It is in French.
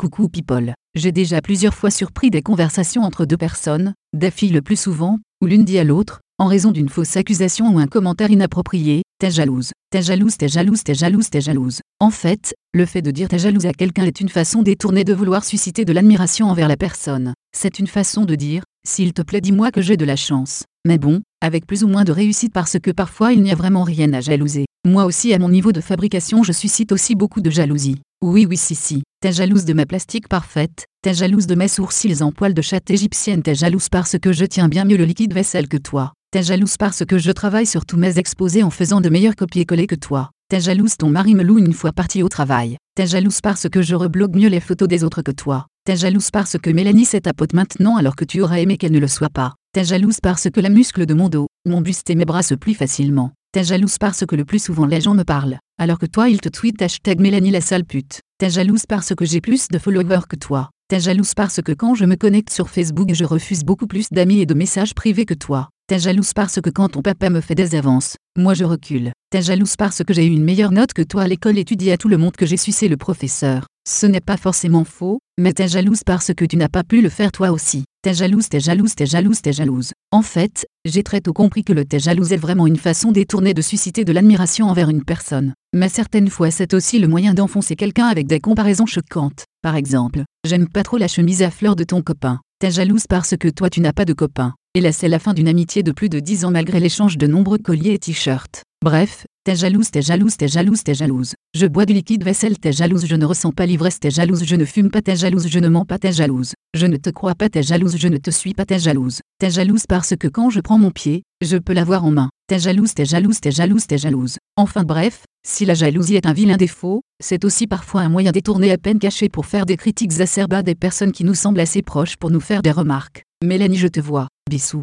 Coucou people. J'ai déjà plusieurs fois surpris des conversations entre deux personnes, des filles le plus souvent, où l'une dit à l'autre, en raison d'une fausse accusation ou un commentaire inapproprié, t'es jalouse, t'es jalouse, t'es jalouse, t'es jalouse, t'es jalouse. En fait, le fait de dire t'es jalouse à quelqu'un est une façon détournée de vouloir susciter de l'admiration envers la personne. C'est une façon de dire, s'il te plaît dis-moi que j'ai de la chance. Mais bon, avec plus ou moins de réussite parce que parfois il n'y a vraiment rien à jalouser. Moi aussi à mon niveau de fabrication je suscite aussi beaucoup de jalousie. Oui oui si si, t'es jalouse de ma plastique parfaite, t'es jalouse de mes sourcils en poil de chatte égyptienne, t'es jalouse parce que je tiens bien mieux le liquide vaisselle que toi, t'es jalouse parce que je travaille sur tous mes exposés en faisant de meilleurs copier-coller que toi, t'es jalouse ton mari me loue une fois parti au travail, t'es jalouse parce que je reblogue mieux les photos des autres que toi, t'es jalouse parce que Mélanie c'est ta pote maintenant alors que tu aurais aimé qu'elle ne le soit pas, t'es jalouse parce que la muscle de mon dos, mon buste et mes bras se plient facilement, T'es jalouse parce que le plus souvent les gens me parlent, alors que toi ils te tweetent hashtag Mélanie la sale pute. T'es jalouse parce que j'ai plus de followers que toi. T'es jalouse parce que quand je me connecte sur Facebook je refuse beaucoup plus d'amis et de messages privés que toi. T'es jalouse parce que quand ton papa me fait des avances, moi je recule. T'es jalouse parce que j'ai eu une meilleure note que toi à l'école et tu dis à tout le monde que j'ai sucé le professeur. Ce n'est pas forcément faux, mais t'es jalouse parce que tu n'as pas pu le faire toi aussi. T'es jalouse, t'es jalouse, t'es jalouse, t'es jalouse. En fait, j'ai très tôt compris que le t'es jalouse est vraiment une façon détournée de susciter de l'admiration envers une personne. Mais certaines fois c'est aussi le moyen d'enfoncer quelqu'un avec des comparaisons choquantes. Par exemple, j'aime pas trop la chemise à fleurs de ton copain. T'es jalouse parce que toi tu n'as pas de copain. Et là c'est la fin d'une amitié de plus de 10 ans malgré l'échange de nombreux colliers et t-shirts. Bref, t'es jalouse, t'es jalouse, t'es jalouse, t'es jalouse. Je bois du liquide vaisselle, t'es jalouse, je ne ressens pas l'ivresse, t'es jalouse, je ne fume pas, t'es jalouse, je ne mens pas, t'es jalouse. Je ne te crois pas, t'es jalouse, je ne te suis pas, t'es jalouse. T'es jalouse parce que quand je prends mon pied, je peux l'avoir en main. T'es jalouse, t'es jalouse, t'es jalouse, t'es jalouse. Enfin bref, si la jalousie est un vilain défaut, c'est aussi parfois un moyen détourné à peine caché pour faire des critiques acerbes à des personnes qui nous semblent assez proches pour nous faire des remarques. Mélanie, je te vois. Bissau